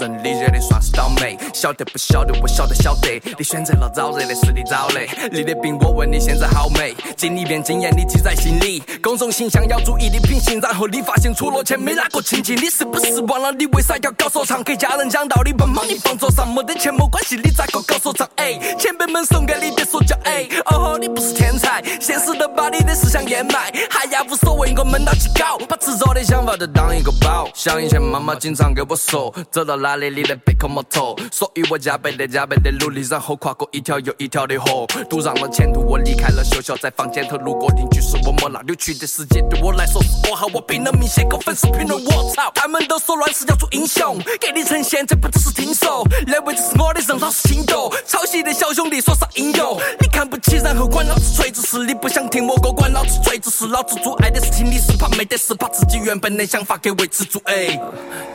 人理解的算是倒霉。晓得不晓得？我晓得晓得。你选择了早热的是你早的，你的病我问你现在好没？经历遍经验你记在心里，公众形象要注意的品行。然后你发现出了钱没哪个亲戚，你是不是忘了你为啥要搞说唱？给家人讲道理，不忙你放桌上，没得钱没关系，你咋个搞说唱？哎，前辈们送给你的说教，哎，哦吼，你不是天才，现实都把你的思想掩埋，嗨呀无所谓，我闷到去搞，把执着的想法都当一个宝。想以前妈妈经常给我说，走到哪里你得背个摩托，所以我加倍的加倍的努力，然后跨过一条又一条的河，堵上了前途，我离开了学校，在房间头路过邻居说我没那扭曲的世界对我来说是噩耗，我拼了命写个粉丝评论，我操，他们都说乱世要做英雄，给你呈现这不只是听说，那位置是我的人老是轻读，抄袭的小兄弟说啥应有，你看不起然后管老子锤子事你不想听我歌，管老子锤子事老子阻碍的事情，你是怕没得事，把自己原本的想法给维持住，哎。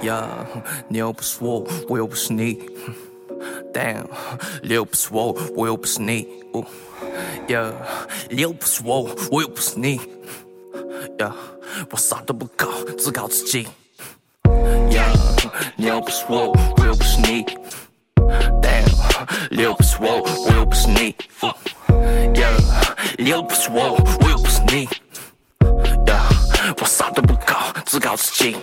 呀，你又不是我，我又不是你。Damn，你又不是我，我又不是你。呀，你又不是我，我又不是你。呀，我啥都不搞，只搞自己。呀，你又不是我，我又不是你。Damn，你又不是我，我又不是你。呀，你又不是我，我又不是你。我啥都不搞，只搞自己。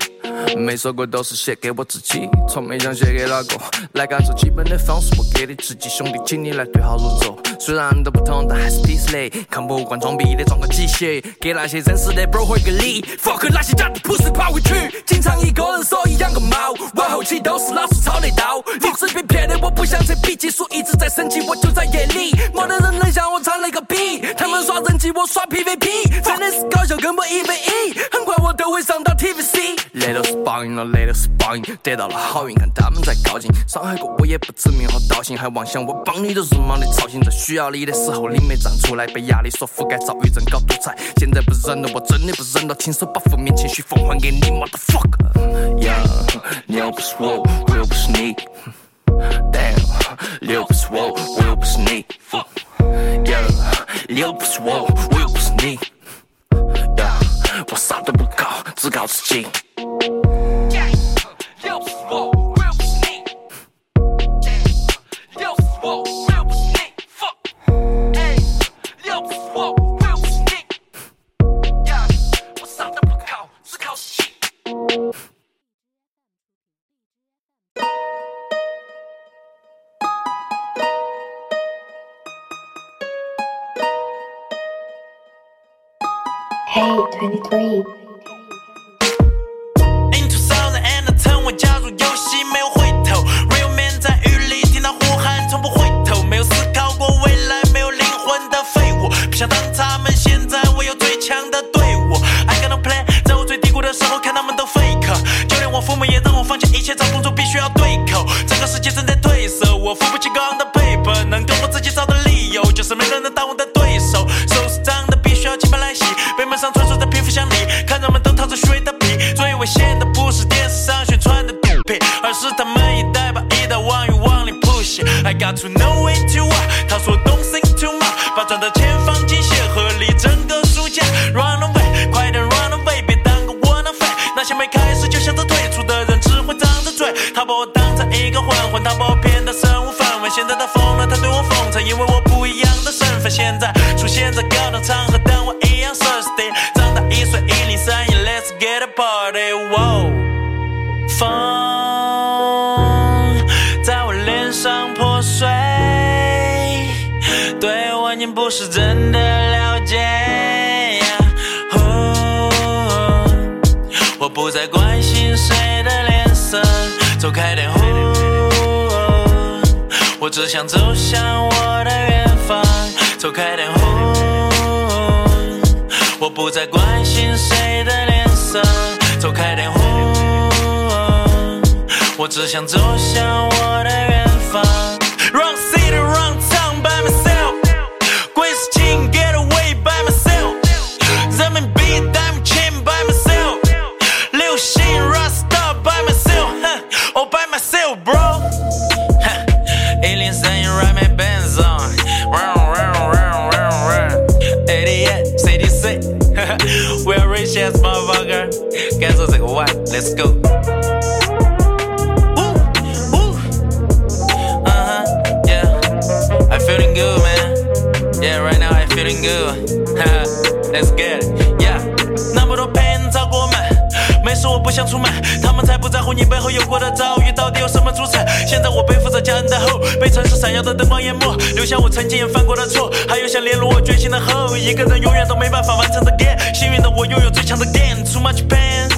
每首歌都是写给我自己，从没想写给哪个。来感受基本的方式，我给你自己兄弟，请你来对号入座。虽然都不同，但还是 peace 的。看不惯装逼的装个鸡血，给那些真实的 bro 回个礼。fuck 那些假的 pussy 跑回去。经常一个人，所以养个猫。往后期都是老师操的刀。你是被骗的，我不想扯笔记书一直在升级，我就在夜里。没得人能像我唱那个逼，他们耍人气，我耍 PVP，真的是搞笑，根本一比一。很快我都会上到 TVC。那都是报应了，那都是报应，得到了好运，看他们在靠近。伤害过我也不知名和道姓，还妄想我帮你的如毛的操心，在需要你的时候你没站出来，被压力所覆盖，躁郁症搞独裁。现在不忍了，我真的不忍了，亲手把负面情绪奉还给你，motherfucker。呀，你又不是我，我又不是你。Damn，你又不是我，我又不是你。Yeah，你又不是我，我又不是你。Yeah，我啥都不搞，只搞自己。不再关心谁的脸色，走开点。我只想走向我的远方，走开点。我不再关心谁的脸色，走开点。我只想走向我的远方。Good. Let's get it. Yeah. 那么多骗找过门，没事我不想出门，他们才不在乎你背后有过的遭遇到底有什么组成。现在我背负着家人的后，被城市闪耀的灯光淹没，留下我曾经也犯过的错，还有想联络我决心的后，一个人永远都没办法完成的 game。幸运的我拥有最强的 game，too much pain。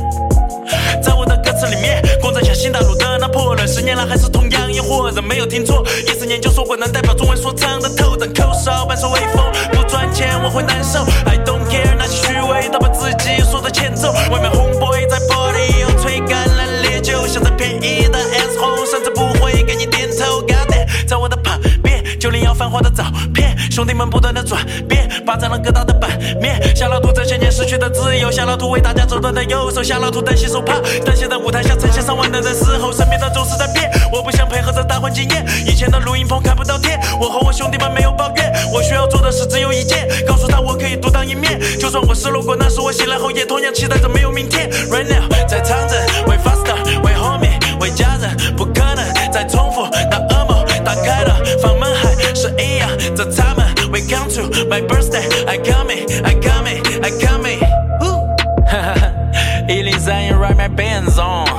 在我的歌词里面，过着像新大陆的拿破仑，十年来还是同样一伙人，没有听错。一四年就说过能代表中文说唱的头等口哨，伴手微风，我会难受。I don't care 那些虚伪的把自己说的欠揍，外面红 boy 在 party 又吹干了烈酒，像在便宜的 ass hole，，甚至不会给你点头。God damn，在我的旁边，九零幺繁华的照片，兄弟们不断的转变，霸占了各大的版面。夏老图这些年失去的自由，夏老图为大家走断的右手，夏老图担心受怕，担心在舞台下呈现上万的人时候，身边的总是在变。我不想配合着大环境演，以前的录音棚看不到天，我和我兄弟们没有抱怨，我需要做的事只有一件，告诉他我可以独当一面。就算我失落过，那是我醒来后也同样期待着没有明天。Right now，在唱着为 faster，为 homie，为家人，不可能再重复那噩梦。打开了房门还是一样，这他们 We come to my birthday，I coming，I coming，I coming。一零三一 ride my bands on。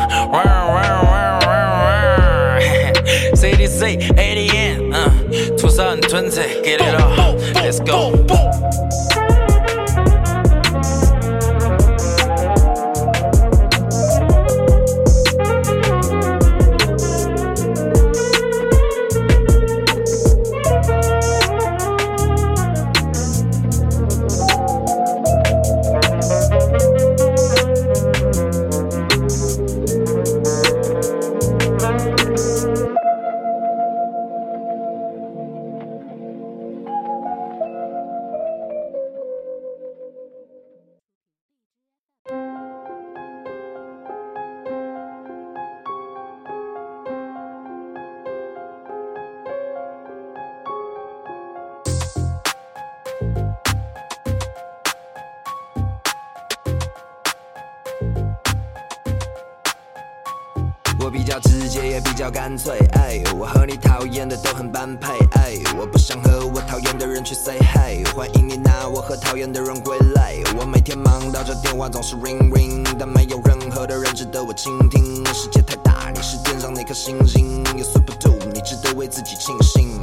我不想和我讨厌的人去 say hi。欢迎你拿我和讨厌的人归来。我每天忙到这电话总是 ring ring，但没有任何的人值得我倾听。世界太大，你是天上那颗星星。有 super two，你值得为自己庆幸。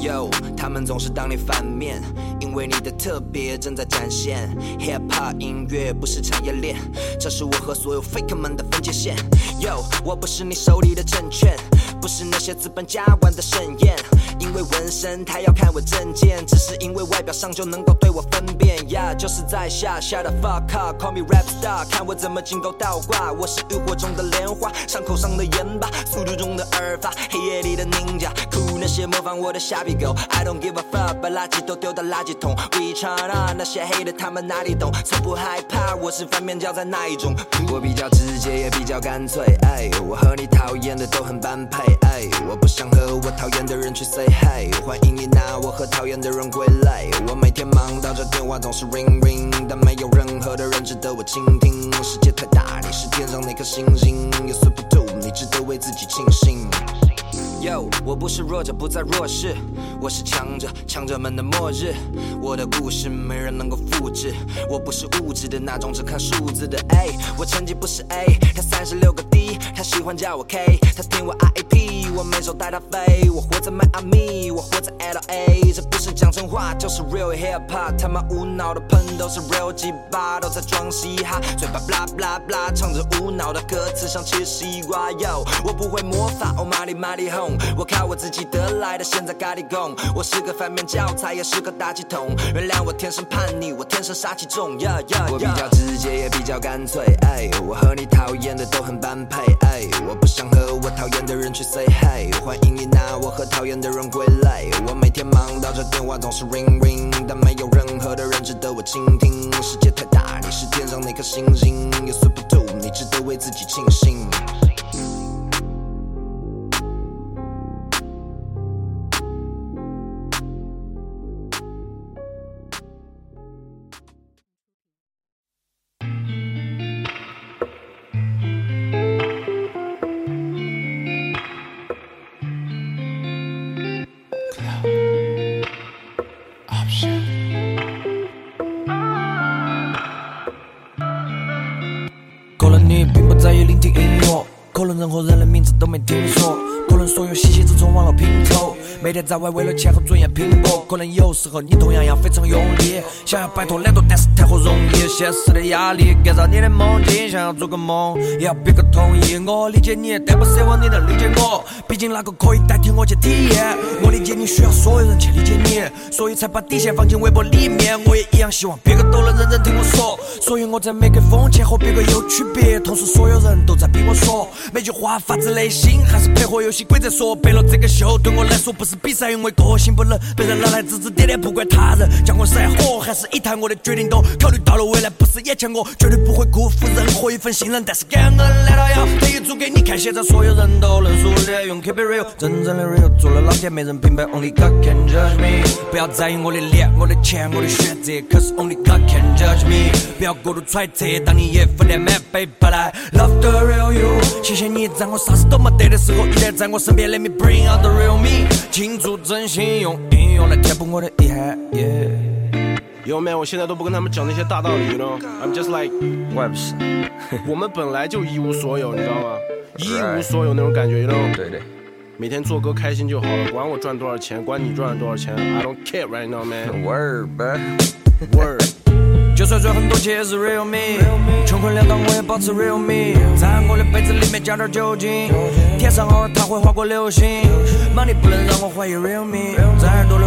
Yo，他们总是当你反面，因为你的特别正在展现。Hip Hop 音乐不是产业链，这是我和所有 Fake 们的分界线。Yo，我不是你手里的证券，不是那些资本家玩的盛宴。因为纹身，他要看我证件，只是因为外表上就能够对我分辨。Yeah，就是在下 Shut the fuck up，Call me rap star，看我怎么金钩倒挂。我是浴火中的莲花，伤口上的盐巴，速度中的耳发，黑夜里的 ninja。酷那些模仿我的瞎逼狗，I don't give a fuck，把垃圾都丢到垃圾桶。We China 那些黑的他们哪里懂？从不害怕，我是反面教材那一种。我比较直接也比较干脆，哎，我和你讨厌的都很般配，哎，我不想和我讨厌的人去 say hi，欢迎你拿我和讨厌的人归类。我每天忙到这电话总是 ring ring，但没有任何的人值得我倾听。世界太大，你是天上那颗星星，You super dope，你值得为自己庆幸。Yo，我不是弱者，不再弱势，我是强者，强者们的末日。我的故事没人能够复制，我不是物质的那种只看数字的 A。我成绩不是 A，他三十六个 D，他喜欢叫我 K，他听我 RAP，我每首带他飞。我活在迈阿密，我活在 LA，这不是讲真话，就是 real hip hop。他妈无脑的喷都是 real 鸡巴，都在装嘻哈，嘴巴 blah blah blah，唱着无脑的歌词像切西瓜。Yo，我不会魔法，Oh my my home。我靠我自己得来的，现在咖喱贡。我是个反面教材，也是个大气筒。原谅我天生叛逆，我天生杀气重。Yeah yeah 我比较直接，也比较干脆。哎，我和你讨厌的都很般配。哎，我不想和我讨厌的人去 say hi。欢迎你拿我和讨厌的人归类。我每天忙到这电话总是 ring ring，但没有任何的人值得我倾听。世界太大，你是天上那颗星星。You super dope，你值得为自己庆幸。在外为了钱和尊严拼搏。可能有时候你同样要非常用力，想要摆脱懒惰，但是太过容易。现实的压力干扰你的梦境，想要做个梦，也要别个同意。我理解你，但不奢望你能理解我，毕竟哪个可以代替我去体验？我理解你需要所有人去理解你，所以才把底线放进微博里面。我也一样希望别个都能认真听我说，所以我在每个风前和别个有区别，同时所有人都在逼我说每句话发自内心，还是配合游戏规则说。背了这个秀对我来说不是比赛，因为个性不能被人拿来指指点点，不管他人将我闪火还是一台，我的决定都考虑到了未来，不是眼前我绝对不会辜负任何一份信任，但是感恩难要特意做给你看？现在所有人都能熟练，用 KPI real，真正的 real，做了老天没人明白，Only God can judge me。不要在意我的脸、我的钱、我的选择，可是 Only God can judge me。不要过度揣测，当你也负担满背不来，Love the real you。谢谢你在我啥子都没得的时候，依然在我身边，Let me bring out the real me。倾注真心，用音乐来填补我的遗憾。Yo man，我现在都不跟他们讲那些大道理，you know，I'm just like，我也不是。我们本来就一无所有，你知道吗？一无所有那种感觉，you know。对对。每天做歌开心就好了，管我赚多少钱，管你赚了多少钱，I don't care right now man。Word, bro. Word。就算赚很多钱也是 real me，穷困潦倒我也保持 real me，在我的杯子里面加点酒精，天上偶尔它会划过流星，money 不能让我怀疑 real me，在耳朵的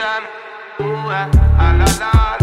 Ooh, ah, ah, la, la.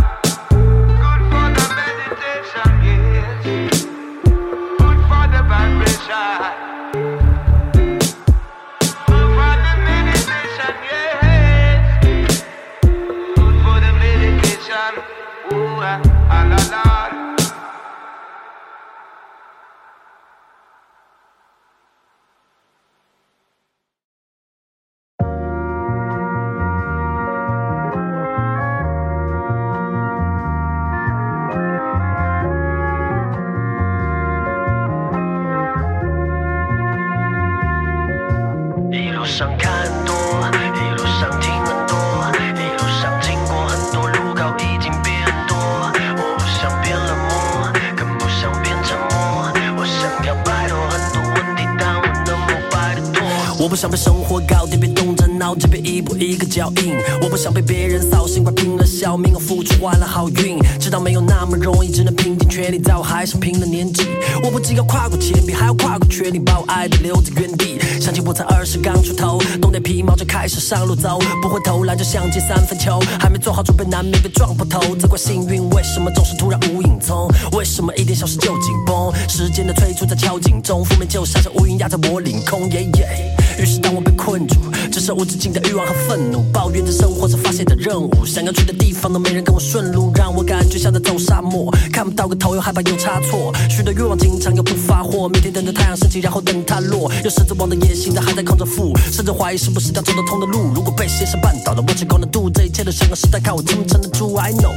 想被生活搞定，别动着脑筋，别一步一个脚印。我不想被别人扫兴，快拼了小命，我付出换了好运。知道没有那么容易，只能拼尽全力，在我还是拼的年纪。我不仅要跨过千里，还要跨过确定，把我爱的留在原地。想起我才二十刚出头，懂得皮毛就开始上路走，不会偷懒就想进三分球，还没做好准备难免被撞破头。责怪幸运为什么总是突然无影踪？为什么一点小事就紧绷？时间的催促在敲警钟，负面就像是乌云压在我领空。耶耶。于是当我被困住，只剩无止境的欲望和愤怒，抱怨着生活才发现的任务，想要去的地方都没人跟我顺路，让我感觉像在走沙漠，看不到个头又害怕有差错，许多愿望经常又不发货，每天等着太阳升起，然后等它落，有狮子王的野心，但还在扛着负，甚至怀疑是不是条走得通的路。如果被现实绊倒了，我只够能度这一切的上个时代，看我撑不撑得住。I know，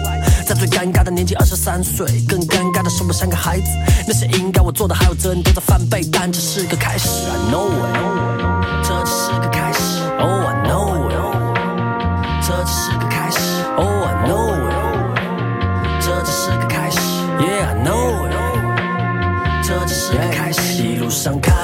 在最尴尬的年纪二十三岁，更尴尬的是我像个孩子，那些应该我做的还有责任都在翻倍，但这是个开始。I know it。，Oh I know it，这只是个开始，Oh I know it，这只是个开始，Yeah I know it，这只是个开始。一路上看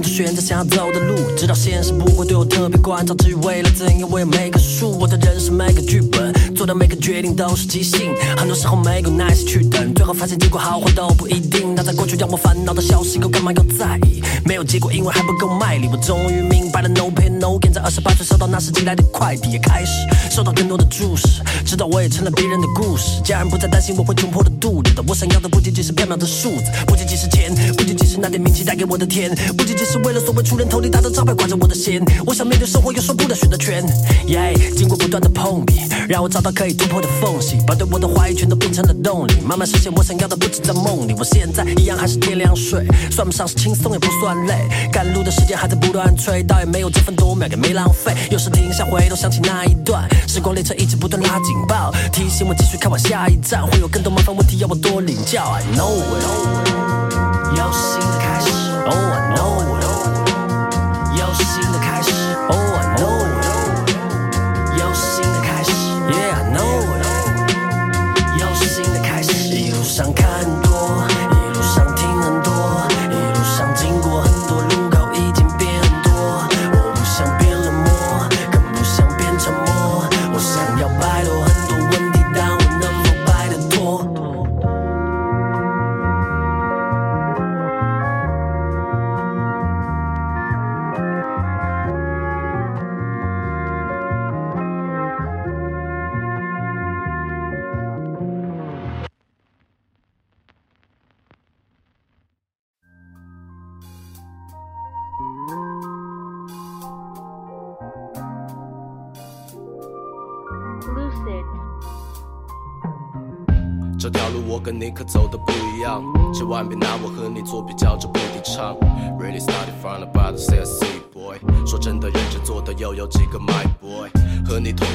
觉得对的念头，选择想要走的路，直到现实不会对我特别关照。至于未来怎样，我也没个数。我的人生每个剧本，做的每个决定都是即兴，很多时候没有耐心去等，最后发现结果好坏都不一定。那在过去让我烦恼的消息，我干嘛要在意？没有结果，因为还不够卖力。我终于明白了，no pain no gain。在二十八岁收到那时寄来的快递，也开始收到更多的注视，直到我也成了别人的故事。家人不再担心我会穷破了肚子的，我想要的不仅仅是缥缈的数字，不仅仅是钱，不仅仅是那点名气带给我的甜，不仅仅是是为了所谓出人头地大的招牌挂着我的弦。我想面对生活，有说不的选择权。耶，经过不断的碰壁，让我找到可以突破的缝隙，把对我的怀疑全都变成了动力，慢慢实现我想要的，不止在梦里。我现在一样还是天亮睡，算不上是轻松，也不算累。赶路的时间还在不断催，倒也没有这分多秒也没浪费。有时停下回头想起那一段，时光列车一直不断拉警报，提醒我继续开往下一站，会有更多麻烦问题要我多领教。I know it，又是新的开始。Oh 可走的不一样，千万别拿我和你做比较，这不提倡。Really started from the bottom, say I see boy。说真的，认真做的又有几个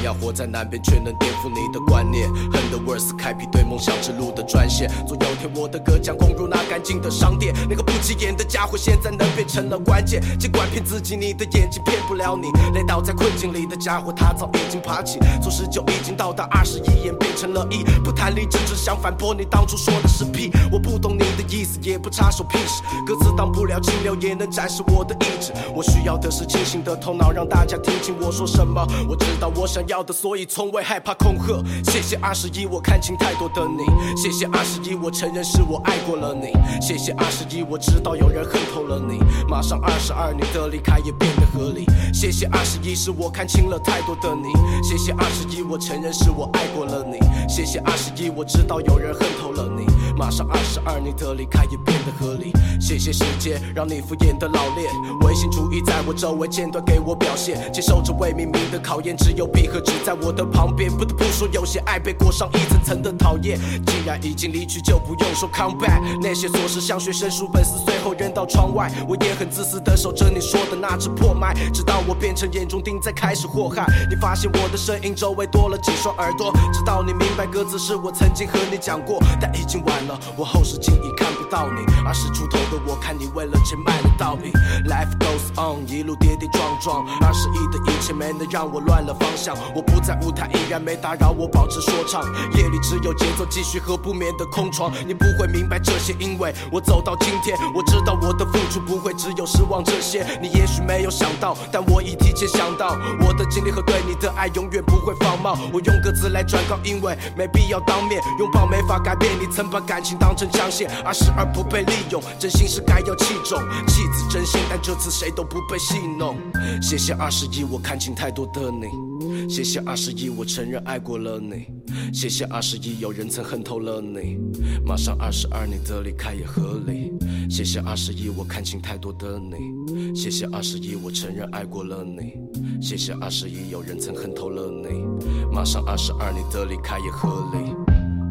要活在南边，却能颠覆你的观念。恨的 words 开辟对梦想之路的专线。总有天我的歌将攻入那干净的商店。那个不起眼的家伙，现在能变成了关键。尽管骗自己，你的眼睛骗不了你。累倒在困境里的家伙，他早已经爬起。从十九已经到达二十一，演变成了一。不谈理智，只想反驳你当初说的是屁。我不懂你的意思，也不插手屁事。歌词当不了清流，也能展示我的意志。我需要的是清醒的头脑，让大家听清我说什么。我知道我想要要的，所以从未害怕恐吓。谢谢二十一，我看清太多的你。谢谢二十一，我承认是我爱过了你。谢谢二十一，我知道有人恨透了你。马上二十二，你的离开也变得合理。谢谢二十一，是我看清了太多的你。谢谢二十一，我承认是我爱过了你。谢谢二十一，我知道有人恨透了你。马上二十二，你的离开也变得合理。谢谢时间，让你敷衍的老练，唯心主义在我周围间断给我表现，接受着未命名的考验，只有闭合纸在我的旁边。不得不说，有些爱被裹上一层层的讨厌。既然已经离去，就不用说 come back。那些琐事像学生书本撕碎后扔到窗外，我也很自私的守着你说的那只破麦，直到我变成眼中钉，再开始祸害。你发现我的声音周围多了几双耳朵，直到你明白歌词是我曾经和你讲过，但已经晚了，我后视镜已看不到你。二十出头的我，看你为了钱卖了道理。Life goes on，一路跌跌撞撞，二十亿的一切没能让我乱了方向。我不在舞台，依然没打扰我保持说唱。夜里只有节奏继续和不眠的空床。你不会明白这些，因为我走到今天，我知道我的付出不会只有失望这些。你也许没有想到，但我已提前想到，我的经历和对你的爱永远不会放冒。我用歌词来转告，因为没必要当面拥抱，没法改变你曾把感感情当成枪线。二十二不被利用，真心是该要器重，戏子真心，但这次谁都不被戏弄。谢谢二十一，我看清太多的你。谢谢二十一，我承认爱过了你。谢谢二十一，有人曾恨透了你。马上二十二，你的离开也合理。谢谢二十一，我看清太多的你。谢谢二十一，我承认爱过了你。谢谢二十一，有人曾恨透了你。马上二十二，你的离开也合理。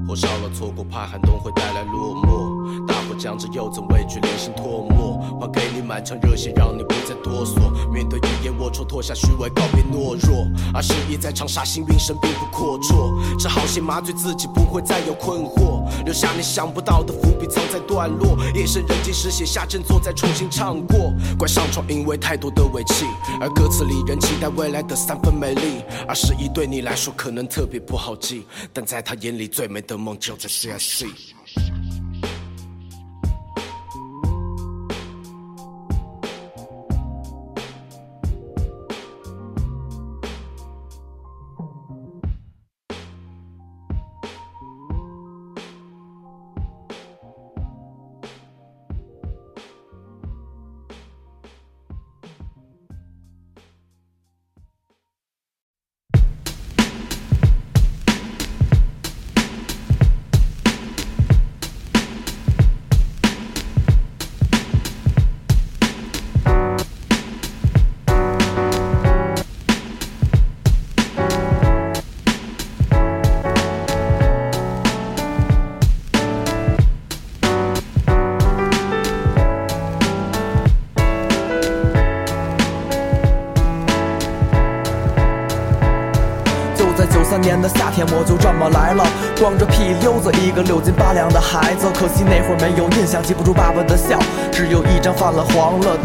火烧了错过，怕寒冬会带来落寞。大步将至，又怎畏惧连心唾沫？还给你满腔热血，让你不再哆嗦。面对语言龌龊，脱下虚伪，告别懦弱。二十一在长沙，幸运神并不阔绰。这好先麻醉自己，不会再有困惑。留下你想不到的伏笔，藏在段落。夜深人静时写下振作，再重新唱过。关上窗，因为太多的尾气。而歌词里仍期待未来的三分美丽。二十一对你来说可能特别不好记，但在他眼里最美的梦就在 CIC。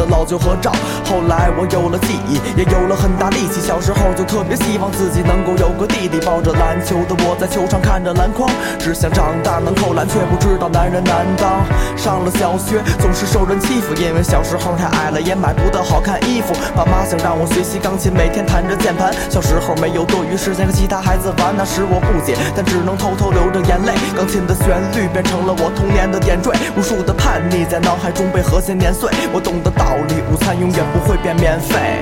黄了就合照。后来我有了记忆，也有了很大力气。小时候就特别希望自己能够有个弟弟，抱着篮球的我在球场看着篮筐，只想长大能扣篮，却不知道男人难当。上了小学总是受人欺负，因为小时候太矮了，也买不到好看衣服。爸妈想让我学习钢琴，每天弹着键盘。小时候没有多余时间和其他孩子玩，那时我不解，但只能偷偷流着眼泪。钢琴的旋律变成了我童年的点缀，无数的叛逆在脑海中被和弦碾碎。我懂得道理，午餐永远不会变免费。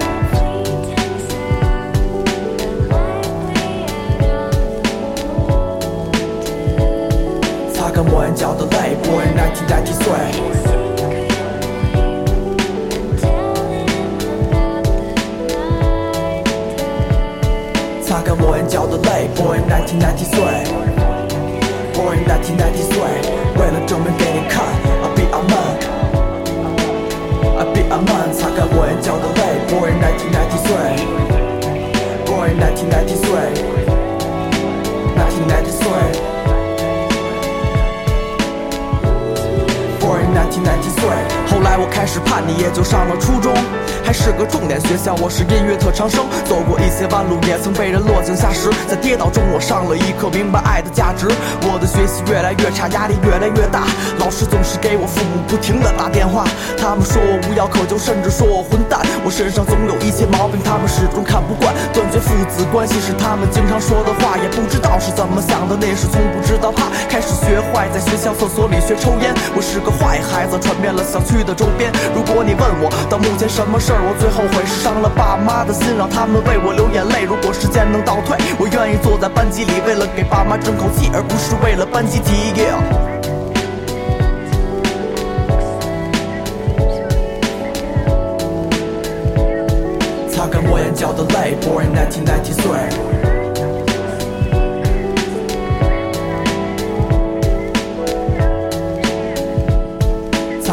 擦干抹眼角的泪，Boy 1990岁。擦干抹眼角的泪，Boy 1990岁，Boy 1990岁，为了证明给你看 man，I be a man，擦干抹眼角的泪，Boy 1990岁，Boy 1990岁，1990岁，Boy 1990岁。后来我开始叛逆，也就上了初中。还是个重点学校，我是音乐特长生，走过一些弯路，也曾被人落井下石，在跌倒中我上了一课，明白爱的价值。我的学习越来越差，压力越来越大，老师总是给我父母不停的打电话，他们说我无药可救，甚至说我混蛋。我身上总有一些毛病，他们始终看不惯，断绝父子关系是他们经常说的话，也不知道是怎么想的，那时从不知道怕，开始学坏，在学校厕所里学抽烟。我是个坏孩，传遍了小区的周边。如果你问我到目前什么事儿，我最后悔是伤了爸妈的心，让他们为我流眼泪。如果时间能倒退，我愿意坐在班级里，为了给爸妈争口气，而不是为了班集体。Yeah 擦干我眼角的泪，Born in 1993。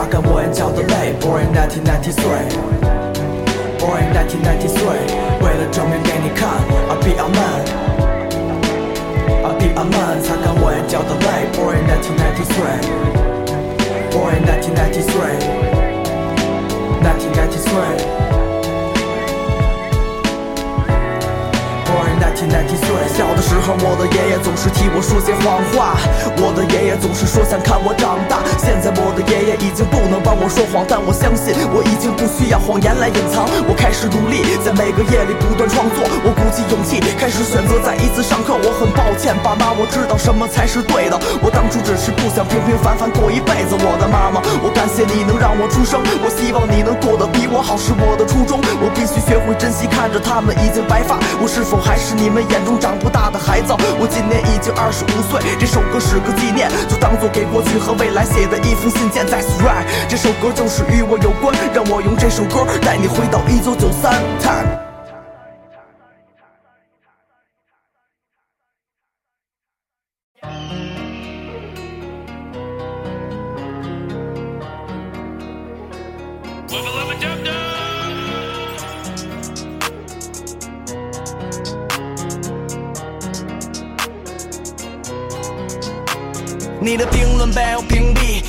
擦干我眼角的泪，Born in 1993。Born in 1993，为了证明给你看，I'll be a man，I'll be a man。擦干我眼角的泪，Born in 1993。Born in 1993，1993。Born in 1993，小的时候，我的爷爷总是替我说些谎话，我的爷爷总是说想看我长大。现在我的爷爷已经不能帮我说谎，但我相信我已经不需要谎言来隐藏。我开始努力，在每个夜里不断创作。我鼓起勇气，开始选择再一次上课。我很抱歉，爸妈，我知道什么才是对的。我当初只是不想平平凡凡过一辈子。我的妈妈，我感谢你能让我出生，我希望你能过得比我好，是我的初衷。我必须学会珍惜，看着他们已经白发，我是否还是你你们眼中长不大的孩子？我今年已经二十五岁，这首歌是个纪念，就当做给过去和未来写的一封信件。That's right，这首歌就是与我有关，让我用这首歌带你回到一九九三。Time。你的评论被我屏蔽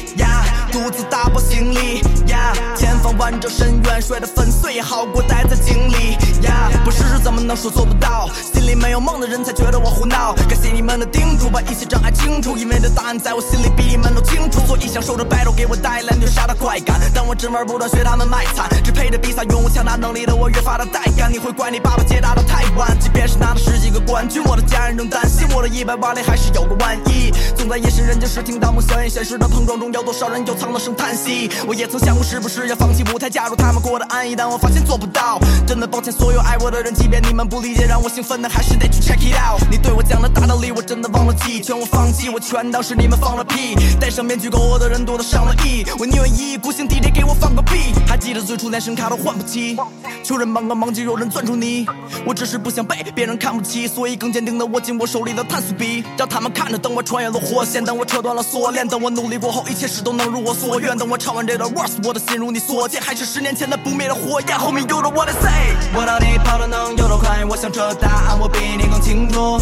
独自打包行李呀前方万丈深渊，摔得粉碎也好过待在井里呀不试试怎么能说做不到？心里没有梦的人才觉得我胡闹。感谢你们的叮嘱，把一切障碍清除，因为这答案在我心里比你们都清楚。所以享受着 battle 给我带来虐杀的快感，但我只玩不断学他们卖惨，只配着比赛拥有强大能力的我越发的带感。你会怪你爸爸解答的太晚，即便是拿了十几个冠军，我的家人仍担心我的一百瓦里还是有个万一。总在夜深人静时听到梦想与现实的碰撞中，有多少人又藏了声叹息？我也曾想过是不是要放弃舞台，加入他们过得安逸，但我发现做不到。真的抱歉，所有爱我的人，即便你们不理解，让我兴奋的还是得去 check it out。你对我讲的大道理，我真的忘了记，劝我放弃，我全当是你们放了屁。戴上面具勾我的人多的上了亿，我宁愿一意孤行，DJ 给我放个屁。还记得最初连声卡都换不起，求人帮个忙就有人攥住你。我只是不想被别人看不起，所以更坚定的握紧我手里的碳素笔，让他们看着。等我穿越了火线，等我扯断了锁链，等我努力过后，一切事都能如我所愿。等我唱完这段 verse，我的心如你所见，还是十年前的不灭的火焰。后面有着我的 say，我到底跑得能有多快？我想这答案我比你更清楚。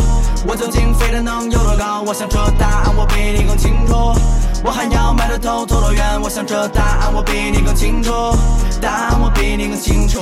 我究竟飞得能有多高？我想这答案我比你更清楚。我还要迈着头走多远？我想这答案我比你更清楚。答案我比你更清楚。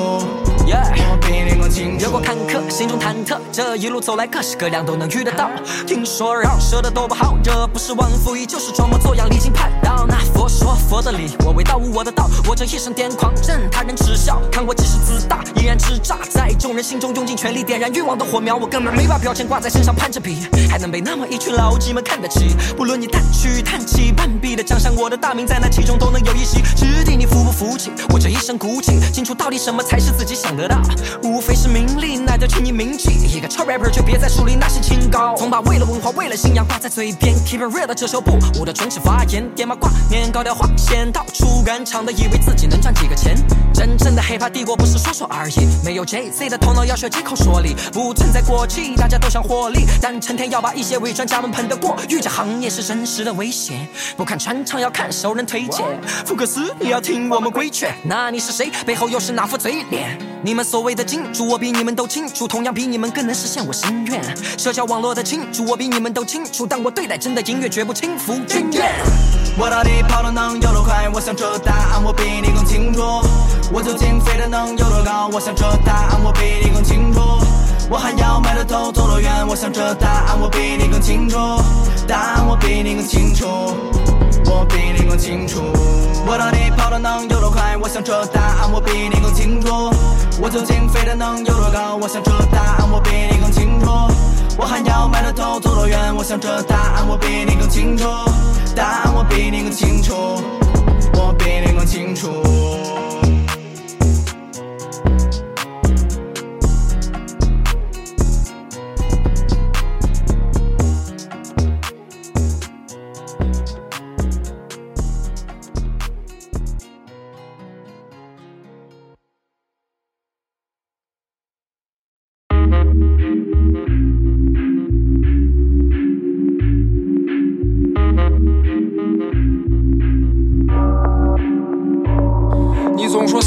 我比你更清楚。有过坎坷，心中忐忑，这一路走来各式各样都能遇得到。听说饶舌的都不好，这不是忘恩负义，就是装模作样，离经叛道。那佛说佛的理，我为道悟我的道，我这一生癫狂，任他人耻笑。看我即使自大，依然叱咤在众人心中，用尽全力点燃欲望的火苗。我根本没把标签挂在身上攀着比，还能被那么一群老鸡们看得起。不论你叹去叹气，半壁的江山，我的大名在那其中都能有一席。之地你服不服气？我这一身骨气，清楚到底什么才是自己想得到。无非是名利，那就请你铭记。一个臭 rapper 就别再树立那些清高，总把为了文化、为了信仰挂在嘴边。Keep it real 的遮羞布，我的唇齿发炎，点马挂面，高调划线，到处赶场的，以为自己能赚几个钱。真正的 hiphop 帝国不是说说而已，没有 J Z 的头脑要学几口说理，不存在过气，大家都想获利，但成天要把一些伪专家们喷得过誉，这行业是真实的危险。不看穿唱要看熟人推荐，福克斯你要听我们规劝，那你是谁？背后又是哪副嘴脸？你们所谓的金主，我比你们都清楚，同样比你们更能实现我心愿。社交网络的清楚，我比你们都清楚，但我对待真的音乐绝不轻浮军愿。我到底跑得能有多快？我想这答案我比你更清楚。我究竟飞得能有多高？我想这答案我比你更清楚。我还要埋着头走多远？我想这答案我比你更清楚。答案我比你更清楚，我比你更清楚。我到底跑得能有多快？我想这答案我比你更清楚。我究竟飞得能有多高？我想这答案我比你更清楚。我还要埋着头走多远？我想这答案我比你更清楚。但我比你更清楚，我比你更清楚。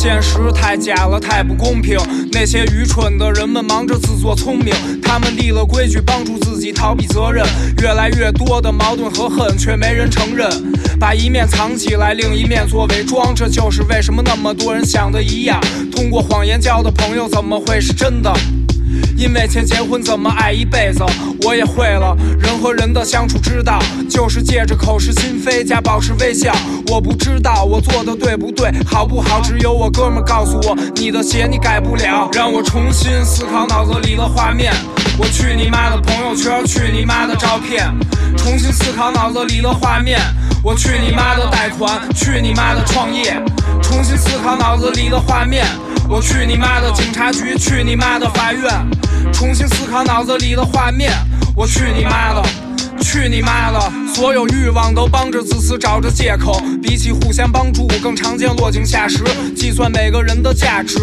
现实太假了，太不公平。那些愚蠢的人们忙着自作聪明，他们立了规矩，帮助自己逃避责任。越来越多的矛盾和恨，却没人承认。把一面藏起来，另一面做伪装，这就是为什么那么多人想的一样。通过谎言交的朋友，怎么会是真的？因为钱结婚怎么爱一辈子，我也会了。人和人的相处之道，就是借着口是心非加保持微笑。我不知道我做的对不对，好不好，只有我哥们儿告诉我。你的鞋你改不了，让我重新思考脑子里的画面。我去你妈的朋友圈，去你妈的照片，重新思考脑子里的画面。我去你妈的贷款，去你妈的创业，重新思考脑子里的画面。我去你妈的警察局，去你妈的法院，重新思考脑子里的画面。我去你妈的！去你妈的！所有欲望都帮着自私找着借口，比起互相帮助，更常见落井下石，计算每个人的价值，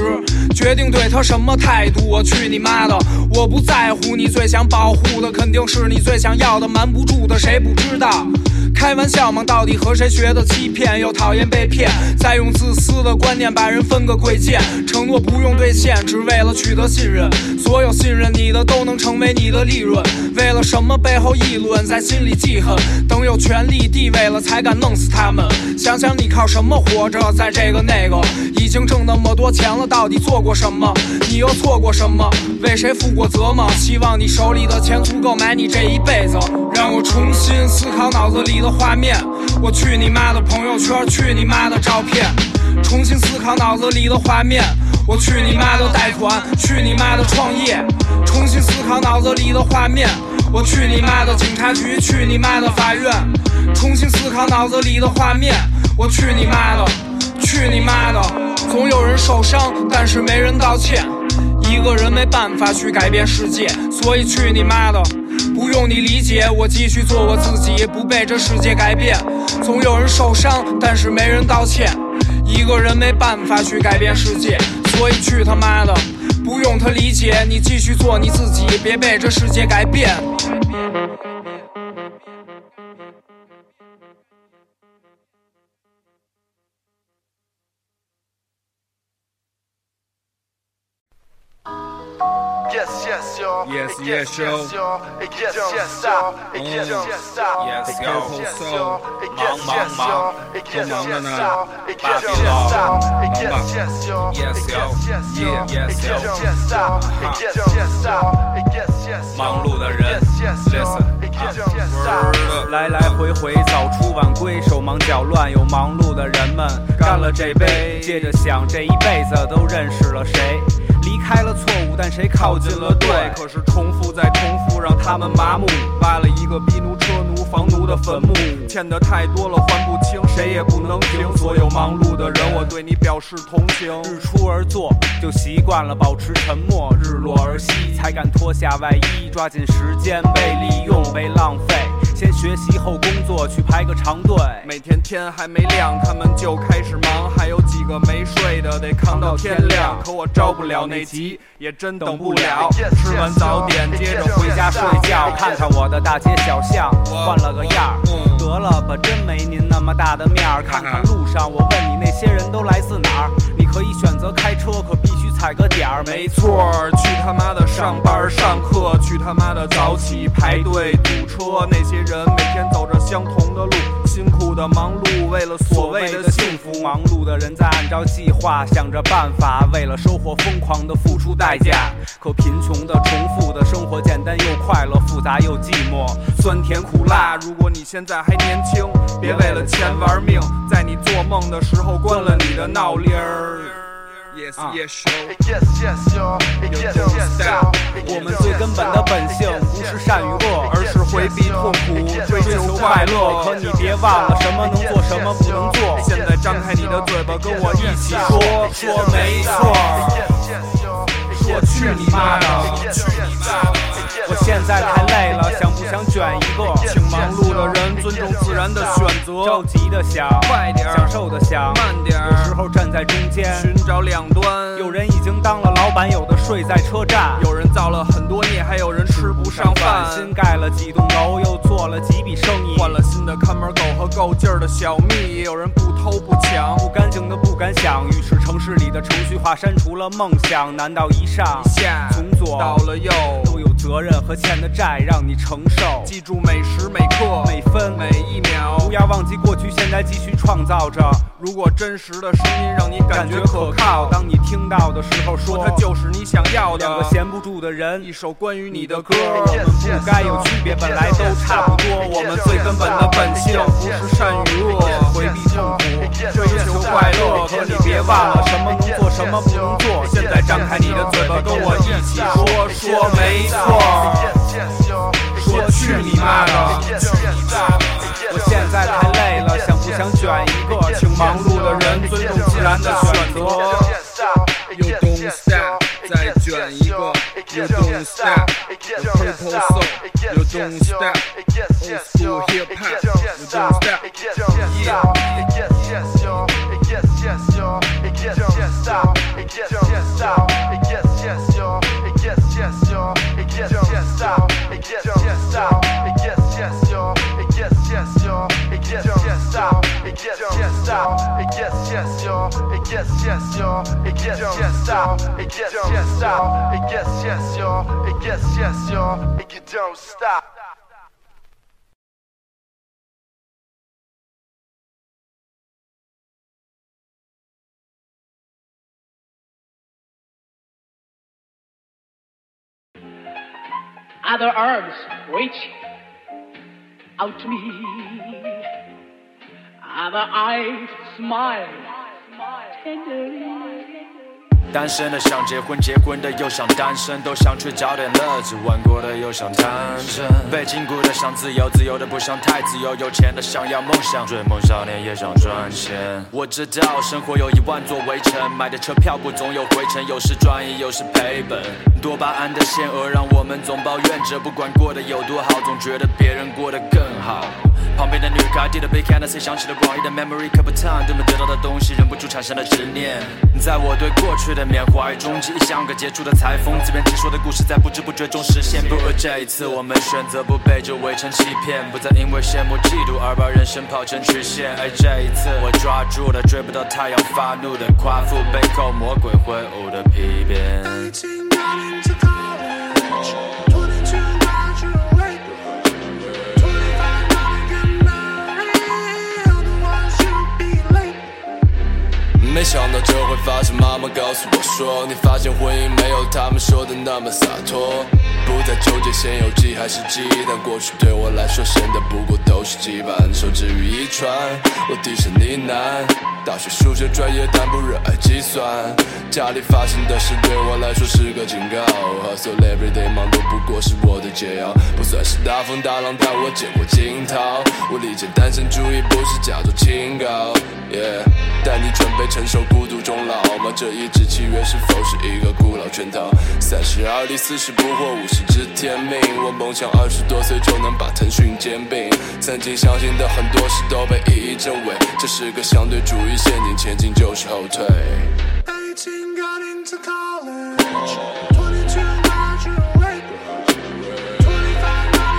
决定对他什么态度。我去你妈的！我不在乎你最想保护的，肯定是你最想要的，瞒不住的，谁不知道？开玩笑吗？到底和谁学的欺骗？又讨厌被骗，再用自私的观念把人分个贵贱。承诺不用兑现，只为了取得信任。所有信任你的都能成为你的利润。为了什么背后议论，在心里记恨。等有权利地位了，才敢弄死他们。想想你靠什么活着？在这个那个，已经挣那么多钱了，到底做过什么？你又错过什么？为谁负过责吗？希望你手里的钱足够买你这一辈子。让我重新思考脑子里的画面。我去你妈的朋友圈，去你妈的照片，重新思考脑子里的画面。我去你妈的贷款，去你妈的创业，重新思考脑子里的画面。我去你妈的警察局，去你妈的法院，重新思考脑子里的画面。我去你妈的，去你妈的！总有人受伤，但是没人道歉。一个人没办法去改变世界，所以去你妈的！不用你理解，我继续做我自己，不被这世界改变。总有人受伤，但是没人道歉。一个人没办法去改变世界，所以去他妈的！不用他理解，你继续做你自己，别被这世界改变。Yes, yo. Yes, yes, yo. Yes, yes, yo. Yes, yes, yo. Yes, Yes, yo. yes, So, yo. 忙忙忙，Yes, 都 yes, 忙着呢 yo. 芭 Yes, 比 yes, 佬 yo. 忙 Yes, 吧 yes, yo. Yes, yo. Yes, Yeah, yes, yo. Yes, yes, yo. Yes, yes, yo. Yes, yes, yo. 忙碌的人 Yes, yes, yo. Listen Yes, yes, yo. 来来回回，早出晚归，手忙脚乱，有忙碌的人们干了这杯，接着想这一辈子都认识了谁？离开了错误，但谁靠近了对？可是重复再重复，让他们麻木，挖了一个逼奴、车奴、房奴的坟墓，欠的太多了，还不清，谁也不能停。所有忙碌的人，我对你表示同情。日出而作，就习惯了保持沉默；日落而息，才敢脱下外衣，抓紧时间，被利用，被浪费。先学习后工作，去排个长队。每天天还没亮，他们就开始忙，还有几个没睡的得扛到天亮。可我着不了那急，也真等不了。吃完早点，接着回家睡觉，看看我的大街小巷，换了个样儿。得了吧，真没您那么大的面儿。看看路上，我问你那些人都来自哪儿？可以选择开车，可必须踩个点儿。没错儿，去他妈的上班上课，去他妈的早起排队堵车。那些人每天走着相同的路，辛苦的忙碌，为了所谓的幸福。忙碌的人在按照计划想着办法，为了收获疯狂的付出代价。可贫穷的重复的生活，简单又快乐，复杂又寂寞，酸甜苦辣。如果你现在还年轻，别为了钱玩命，在你做梦的时候关了你的闹铃儿。Yes, yes. Yes, yes, yo. Yes, yes, 我们最根本的本性不是善与恶，而是回避痛苦，追求快乐。可你别忘了，什么能做，什么不能做。现在张开你的嘴巴，跟我一起说，说没错。说去你妈的！我现在太累了，想不想卷一个？请忙碌的人尊重自然的选择，着急的想，快点；享受的想，慢点。有时候站在中间，寻找两端。有人已经当了老板，有的睡在车站，有人造了很多孽，还有人吃不上饭。新盖了几栋楼，又做了几笔生意，换了新的看门狗和够劲儿的小蜜。也有人不偷不抢，不干净的不敢想。于是城市里的程序化删除了梦想。难道一上下从左到了右都有责任和欠的债让你承受？记住每时每刻、每分每一秒，不要忘记过去，现在继续创造着。如果真实的声音让你感觉可靠，当你听到的时候，说它就是你想要的。两个闲不住的人，一首关于你的歌。我们不该有区别，本来都差不多。我们最根本的本性不是善与恶，回避痛苦，追求快乐。可你别忘了，什么能做，什么不能做。现在张开你的嘴巴，跟我一起说，说没错。说去你妈的！我现在太累了，想卷一个？请忙碌的人尊重自然的选择。You don't stop，再卷一个。You don't stop，The purple soul，You don't stop，Old school hip hop，You don't stop，Yeah。Yes, yo. Yes, yes, stop. Yes, yes, stop. Yes, yes, yo. Yes, yes, yo. Yes, yes, stop. Yes, yes, stop. Yes, yes, yo. Yes, yes, yo. Yes, yes, stop. Yes, yes, stop. Yes, yes, yo. Yes, yes, yo. You don't stop.，Other arms reach out to me. Other eyes smile tenderly. 单身的想结婚，结婚的又想单身，都想去找点乐子，玩过的又想贪嗔，被禁锢的想自由，自由的不想太自由，有钱的想要梦想，追梦少年也想赚钱。我知道生活有一万座围城，买的车票不总有回程，有时赚一，有时赔本。多巴胺的限额让我们总抱怨着，不管过得有多好，总觉得别人过得更好。旁边的女孩递了杯 Hennessy，想起了广义的 memory cup time，对没得到的东西忍不住产生了执念。在我对过去的缅怀中，记忆像个杰出的裁缝，自编自说的故事在不知不觉中实现。不如这一次，我们选择不被这围城欺骗，不再因为羡慕嫉妒而把人生跑成曲线。而这一次，我抓住了追不到太阳发怒的夸父，背后魔鬼挥舞的皮鞭。没想到这会发生，妈妈告诉我说，你发现婚姻没有他们说的那么洒脱，不再纠结先有鸡还是鸡，但过去对我来说，现在不过都是羁绊，受制于遗传，我低声呢喃。大学数学专业，但不热爱计算。家里发生的事对我来说是个警告。Hustle every day，忙都不过是我的解药。不算是大风大浪，但我见过惊涛。我理解单身主义不是假作清高。Yeah，但你准备承受孤独终老吗？这一纸契约是否是一个古老圈套？三十而立，四十不惑，五十十知天命。我梦想二十多岁就能把腾讯兼并。曾经相信的很多事都被一一证伪，这是个相对主义陷阱，前进就是后退。18 got into college. 22 graduate. 25 now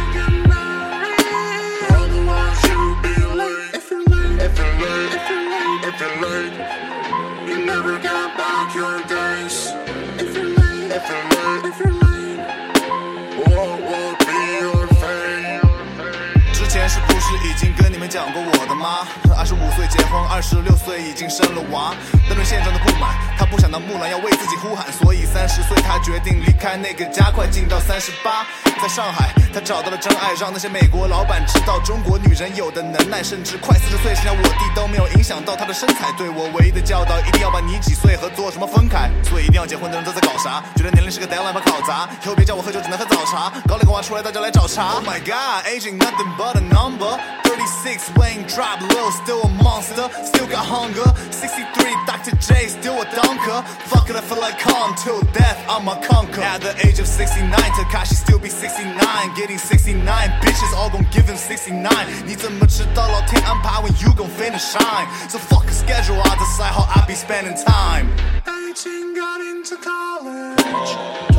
是不是已经跟你们讲过我的妈？二十五岁结婚，二十六岁已经生了娃。但对现状的不满，他不想当木兰，要为自己呼喊，所以三十岁他决定离开那个家，快进到三十八。在上海，他找到了真爱，让那些美国老板知道中国女人有的能耐，甚至快四十岁，剩下我弟都没有影响到他的身材。对我唯一的教导，一定要把你几岁和做什么分开。所以一定要结婚的人都在搞啥？觉得年龄是个 deadline 怕搞砸，以后别叫我喝酒，只能喝早茶。搞两个娃出来，大家来找茬。Oh my god, aging nothing but a number. 36 weighing drop low, still a monster, still got hunger. 63 Dr. J, still a dumb Fuck it, I feel like calm till death, I'm a conquer. At the age of 69, Takashi still be 69, getting 69 bitches all gon' give him 69. 你怎么知道老天安排 when you gon' finish shine? So fuck a schedule, I decide how I be spending time. 18 got into college.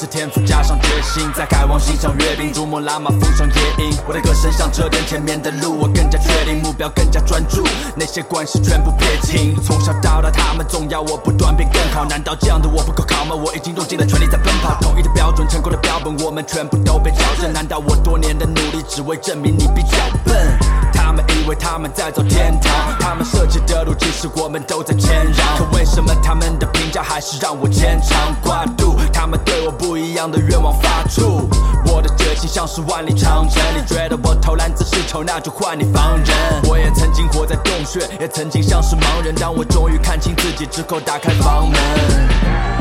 是天赋加上决心，在开往星上阅兵，珠穆朗玛峰上夜莺。我的歌声响彻电前面的路，我更加确定目标，更加专注，那些关系全部撇清。从小到大，他们总要我不断变更好，难道这样的我不够靠吗？我已经用尽了全力在奔跑，统一的标准，成功的标本，我们全部都被校正。难道我多年的努力只为证明你比较笨？为他们在走天堂，他们设计的路，其实我们都在谦让。可为什么他们的评价还是让我牵肠挂肚？他们对我不一样的愿望发出，我的决心像是万里长城。你觉得我偷懒姿势丑，那就换你放人。我也曾经活在洞穴，也曾经像是盲人。当我终于看清自己之后，打开房门。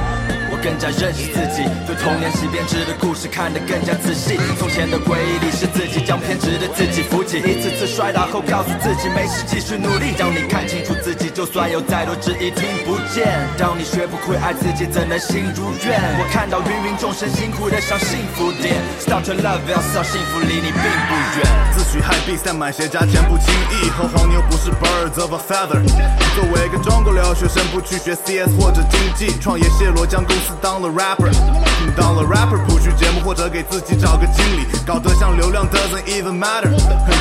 更加认识自己，对童年时编织的故事看得更加仔细。从前的回忆里是自己将偏执的自己扶起，一次次摔倒后告诉自己没事，继续努力。当你看清楚自己，就算有再多质疑听不见。当你学不会爱自己，怎能心如愿？我看到芸芸众生辛苦的像幸福点，Start to love yourself，幸福离你并不远。自诩嗨比赛买鞋加钱不轻易，和黄牛不是 birds of a feather。作为一个中国留学生，不去学 CS 或者经济，创业泄露将公司当了 rapper，当了 rapper 不去节目或者给自己找个经理，搞得像流量 doesn't even matter。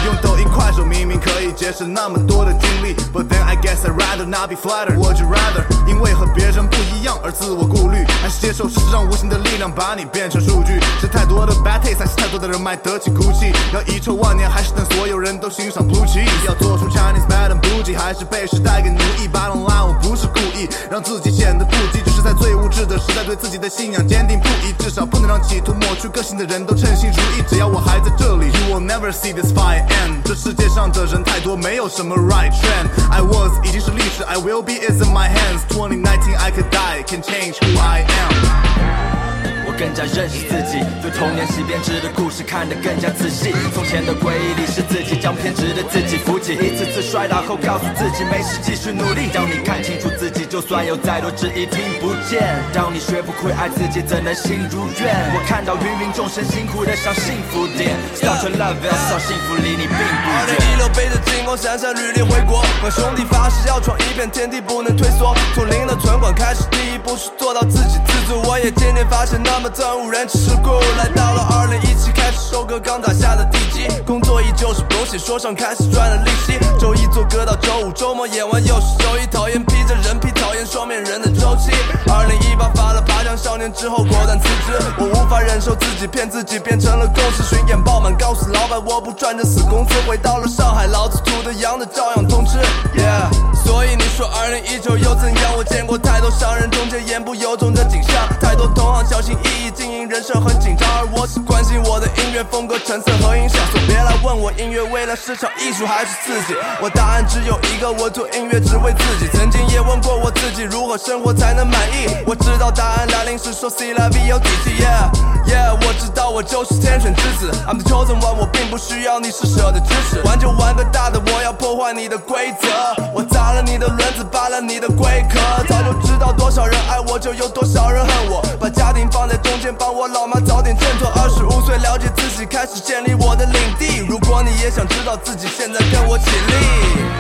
用抖音快手明明可以节省那么多的精力，But then I guess I'd rather not be flattered。Would you rather 因为和别人不一样而自我顾虑，还是接受事实上无形的力量把你变成数据？是太多的 bad taste，还是太多的人脉得起骨气？要遗臭万年，还是等所有人都欣赏 blue cheese？要做出 Chinese Madam Bougie，还是被时代给奴役？Bottom line，我不是故意让自己显得不羁，只是在最无知的时代在对自己的信仰坚定不移。至少不能让企图抹去个性的人都称心如意。只要我还在这里，You will never see this fire end。这世界上的人太多，没有什么 right trend。I was 已经是历史，I will be is in my hands。2019 I could die, can change who I am。我更加认识自己，对童年时编织的故事看得更加仔细。从前的回忆里是自己将偏执的自己扶起，一次次摔倒后告诉自己没事，继续努力。当你看清楚自己，就算有再多质疑听不见。当你学不会爱自己，怎能心如愿？我看到芸芸众生辛苦的像幸福点，Start to love yourself，幸福离你并不二零远。一六背着金光闪闪履历回国，和兄弟发誓要闯一片天地，不能退缩。从零的存款开始，第一步是做到自给自足。我也渐渐发现，那么憎恶人只是故。来到了二零一七，开始收割刚打下的地基，工作依旧是狗血，说唱开始赚了利息。周一做歌到周五，周末演完又是周一，讨厌披着人皮，讨厌双面人的周期。二零一八发了爬墙少年之后，果断辞职，我无法忍受自己骗自己，变成了公司巡演爆满，告诉老板我不赚这死工资。回到了上海，老子土的洋的照样通吃，yeah。所以你说二零一九又怎是关心我的音乐风格成色和音响，所别来问我音乐为了市场艺术还是刺激。我答案只有一个，我做音乐只为自己。曾经也问过我自己，如何生活才能满意？我知道答案来临时说 C L V 有底气，Yeah Yeah，我知道我就是天选之子，I'm the chosen one，我并不需要你施舍的支持。玩就玩个大的，我要破坏你的规则。我扒了你的轮子，扒了你的龟壳。早就知道多少人爱我，就有多少人恨我。把家庭放在中间，帮我老妈早点挣脱。二十五岁了解自己，开始建立我的领地。如果你也想知道自己，现在跟我起立。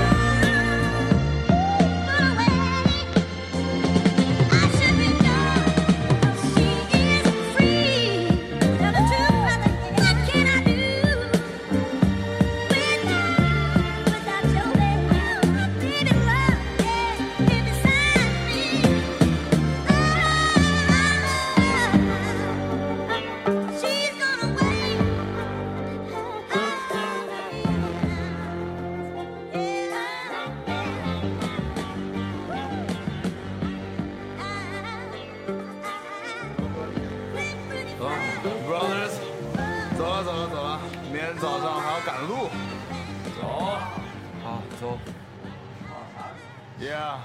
Yeah，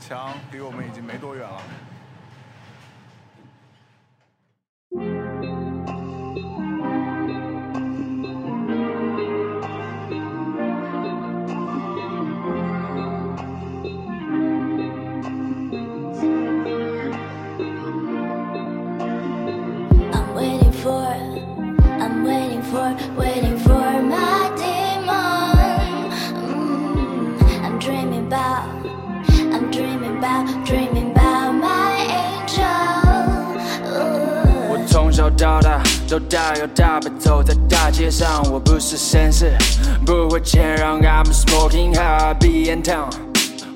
墙离我们已经没多远了。大摇大摆走在大街上，我不是绅士，不会谦让。I'm smoking happy in town。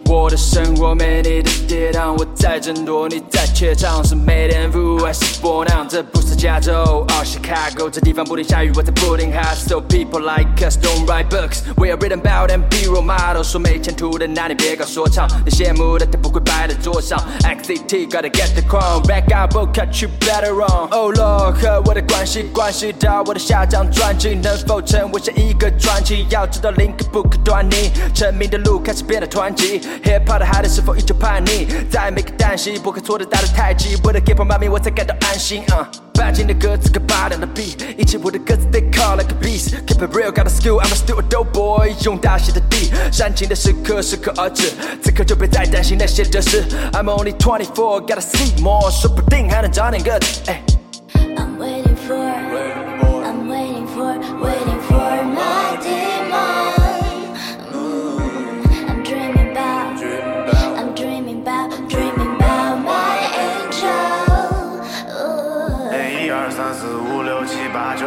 我的生活没你的跌宕，我在争夺，你在怯场，是没天赋还是波浪？这不是加州，or Chicago，这地方不停下雨，我在不停 hustle。People like us don't write books, we are written about and be role model。说没前途的，那你别搞说唱，你羡慕的他不会摆在桌上。XCT gotta get the crown, back up, will cut you better on。Oh Lord，和我的关系关系到我的下张专辑能否成为下一个传奇？要知道 link 不可断逆，成名的路开始变得湍急。Hip hop 的孩子是否依旧叛逆？在每个旦夕，不可错的打的太极，为了 hip hop 骂名我才感到安心。啊、半斤的歌词跟八两的 beat，一起我的歌词 they call like a beast。Keep it real, got a skill, I'm a still a dope boy。用大写的 D，煽情的时刻适可而止，此刻就别再担心那些得失。I'm only twenty four，gotta see more，说不定还能找点个子。哎。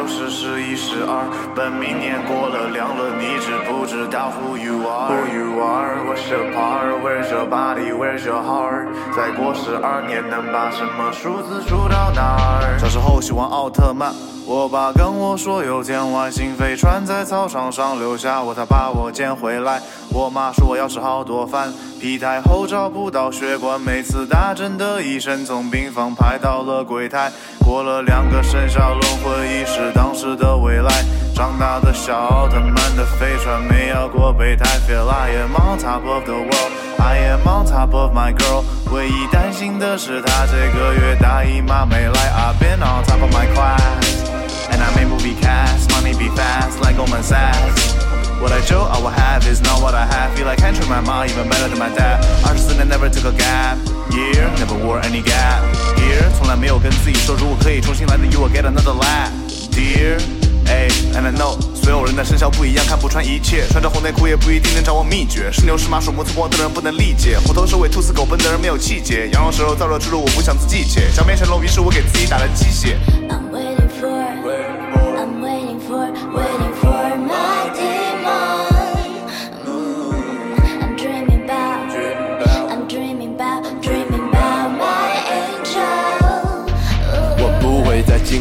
七八九十十一十二，本命年过了凉了，你知不知道 who you are？Who you are？What's your part？Where's your body？Where's your heart？再过十二年能把什么数字数到哪儿？小时候喜欢奥特曼。我爸跟我说有天外星飞船在操场上留下我，他把我捡回来。我妈说我要吃好多饭，皮太厚找不到血管，每次打针的医生从病房排到了柜台。过了两个生肖轮回，已是当时的未来。长大的小奥特曼的飞船没要过备胎，Feel I am on top of the world。I am on top of my girl，唯一担心的是她这个月大姨妈没来。I've been on top of my class，and I make movie cast，money be fast，like Goldman Sachs。What I show, I will have is not what I have. Feel like entering my mom even better than my dad. 二十四年 never took a gap year, never wore any gap here. 从来没有跟自己说，如果可以重新来的，you will get another lap, dear. 哎，and I know，所有人的生肖不一样，看不穿一切。穿着红内裤也不一定能掌握秘诀。是牛是马属木测光的人不能理解，虎头蛇尾兔死狗奔的人没有气节。羊肉蛇肉燥热之路我不想自己切，想变成龙，于是我给自己打了鸡血。I'm waiting for, I'm waiting for, waiting for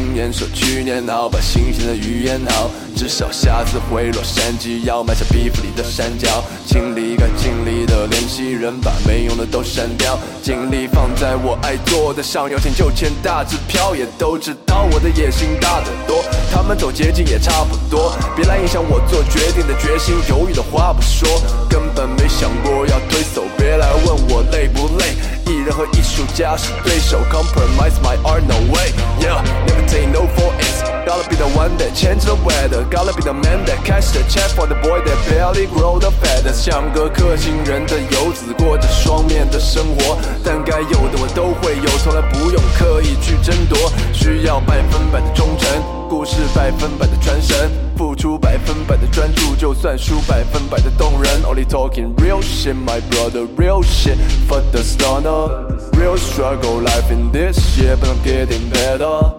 今年说去年好，把新鲜的语言好，至少下次回洛杉矶要买下皮肤里的山脚，经历该经历的联系人，把没用的都删掉，精力放在我爱做的上，有钱就签大支票，也都知道我的野心大得多，他们走捷径也差不多，别来影响我做决定的决心，犹豫的话不说，根本没想过要推走，别来问我累不累，艺人和艺术家是对手，compromise my art no way，yeah，never take no for it，gotta be the one that change the weather，gotta be the man that catch the check for the boy that barely grow the feathers，像个克星人的游子，过着双面的生活，但该有的我都会有，从来不用刻意去争夺，需要百分百的忠诚，故事百分百的传神，付出百分百的专注，就算输百分百的动人。Only talking real shit, my brother, real shit for the stunner. Real struggle life in this shit, but I'm getting better.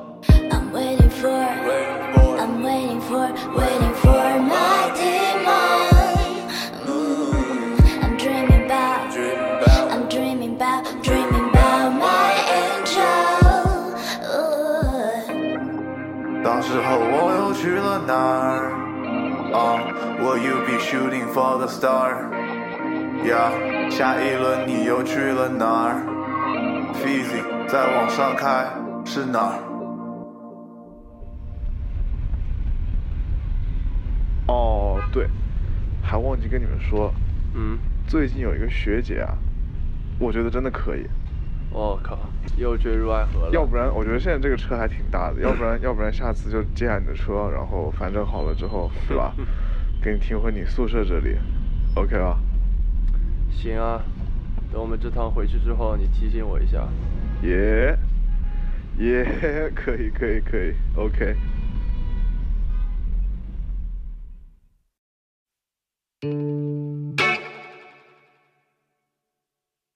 I'm waiting for, I'm waiting for, waiting for my demon. Mm, I'm dreaming about, I'm dreaming about, dreaming about my angel. Ooh. 当时候我又去了哪儿？啊、w i l l you be shooting for the star？呀、下一轮你又去了哪儿？Fizzy 再往上开是哪儿？哦，对，还忘记跟你们说，嗯，最近有一个学姐啊，我觉得真的可以。我靠，又坠入爱河了。要不然，我觉得现在这个车还挺大的，要不然，要不然下次就借下你的车，然后反正好了之后，是吧？给你停回你宿舍这里，OK 吧？行啊，等我们这趟回去之后，你提醒我一下。耶，耶，可以，可以，可以，OK。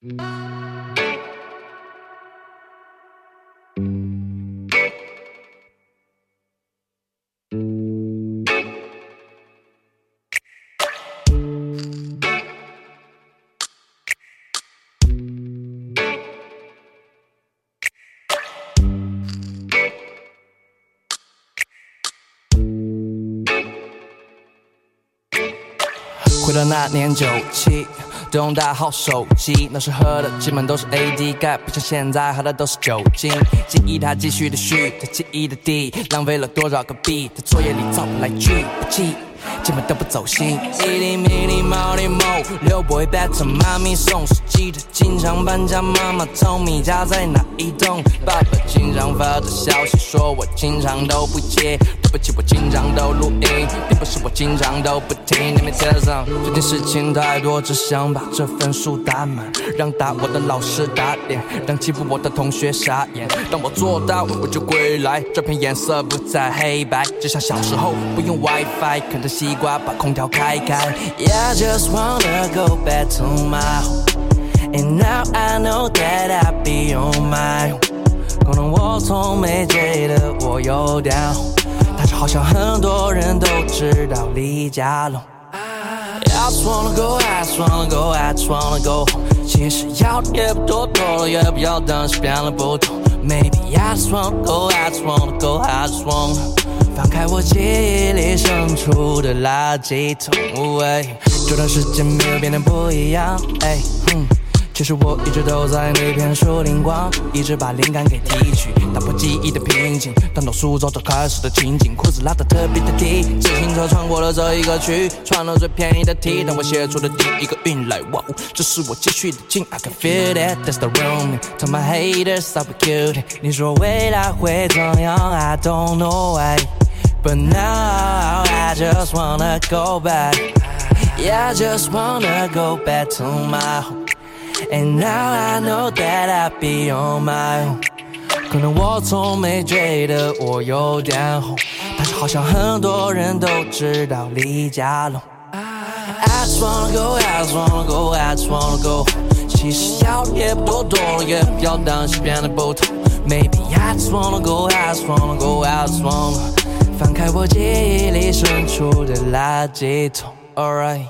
回都用大号手机，那时喝的基本都是 AD 钙，不像现在喝的都是酒精。记忆它继续的续，在记忆的地，浪费了多少个 B，在作业里造不来句，不记。基本都不走心，一粒米粒毛粒毛，刘伯会 back to 妈咪送手机的，经常搬家，妈妈 tell me 家在哪一栋，爸爸经常发着消息说我经常都不接，不起我经常都录音，并不是我经常都不听。你没贴上，最近事情太多，只想把这分数打满，让打我的老师打脸，让欺负我的同学傻眼。当我做到，我就归来，这片颜色不再黑白，就像小时候不用 WiFi，啃着西瓜把空调开开。Yeah, I just wanna go back to my home, and now I know that I'll be on my own. 可能我从没觉得我有点红，好像很多人都知道李佳隆。I just wanna go, I just wanna go, I just wanna go home。其实要的也不多，多了也不要，但是变了不同。Maybe I just wanna go, I just wanna go, I just wanna。放开我记忆里深处的垃圾桶，喂，这段时间没有变得不一样，哎，哼。其实我一直都在那片树林逛，一直把灵感给提取，打破记忆的瓶颈，当到塑造着开始的情景，裤子拉得特别的低，自行车穿过了这一个区，穿了最便宜的 T，当我写出的第一个韵来，哇，这是我继续的进，I can feel that that's the room。Tell my haters I'll be cute，你说未来会怎样？I don't know why。But now I just wanna go back. Yeah, I just wanna go back to my home. And now I know that I'll be on my own. 可能我从没觉得我有点红，但是好像很多人都知道李佳隆。I just wanna go, I just wanna go, I just wanna go. 其实要的也不多，多了也不要担心变得不同。Maybe I just wanna go, I just wanna go, I just wanna 翻开我记忆里深处的垃圾桶。Alright.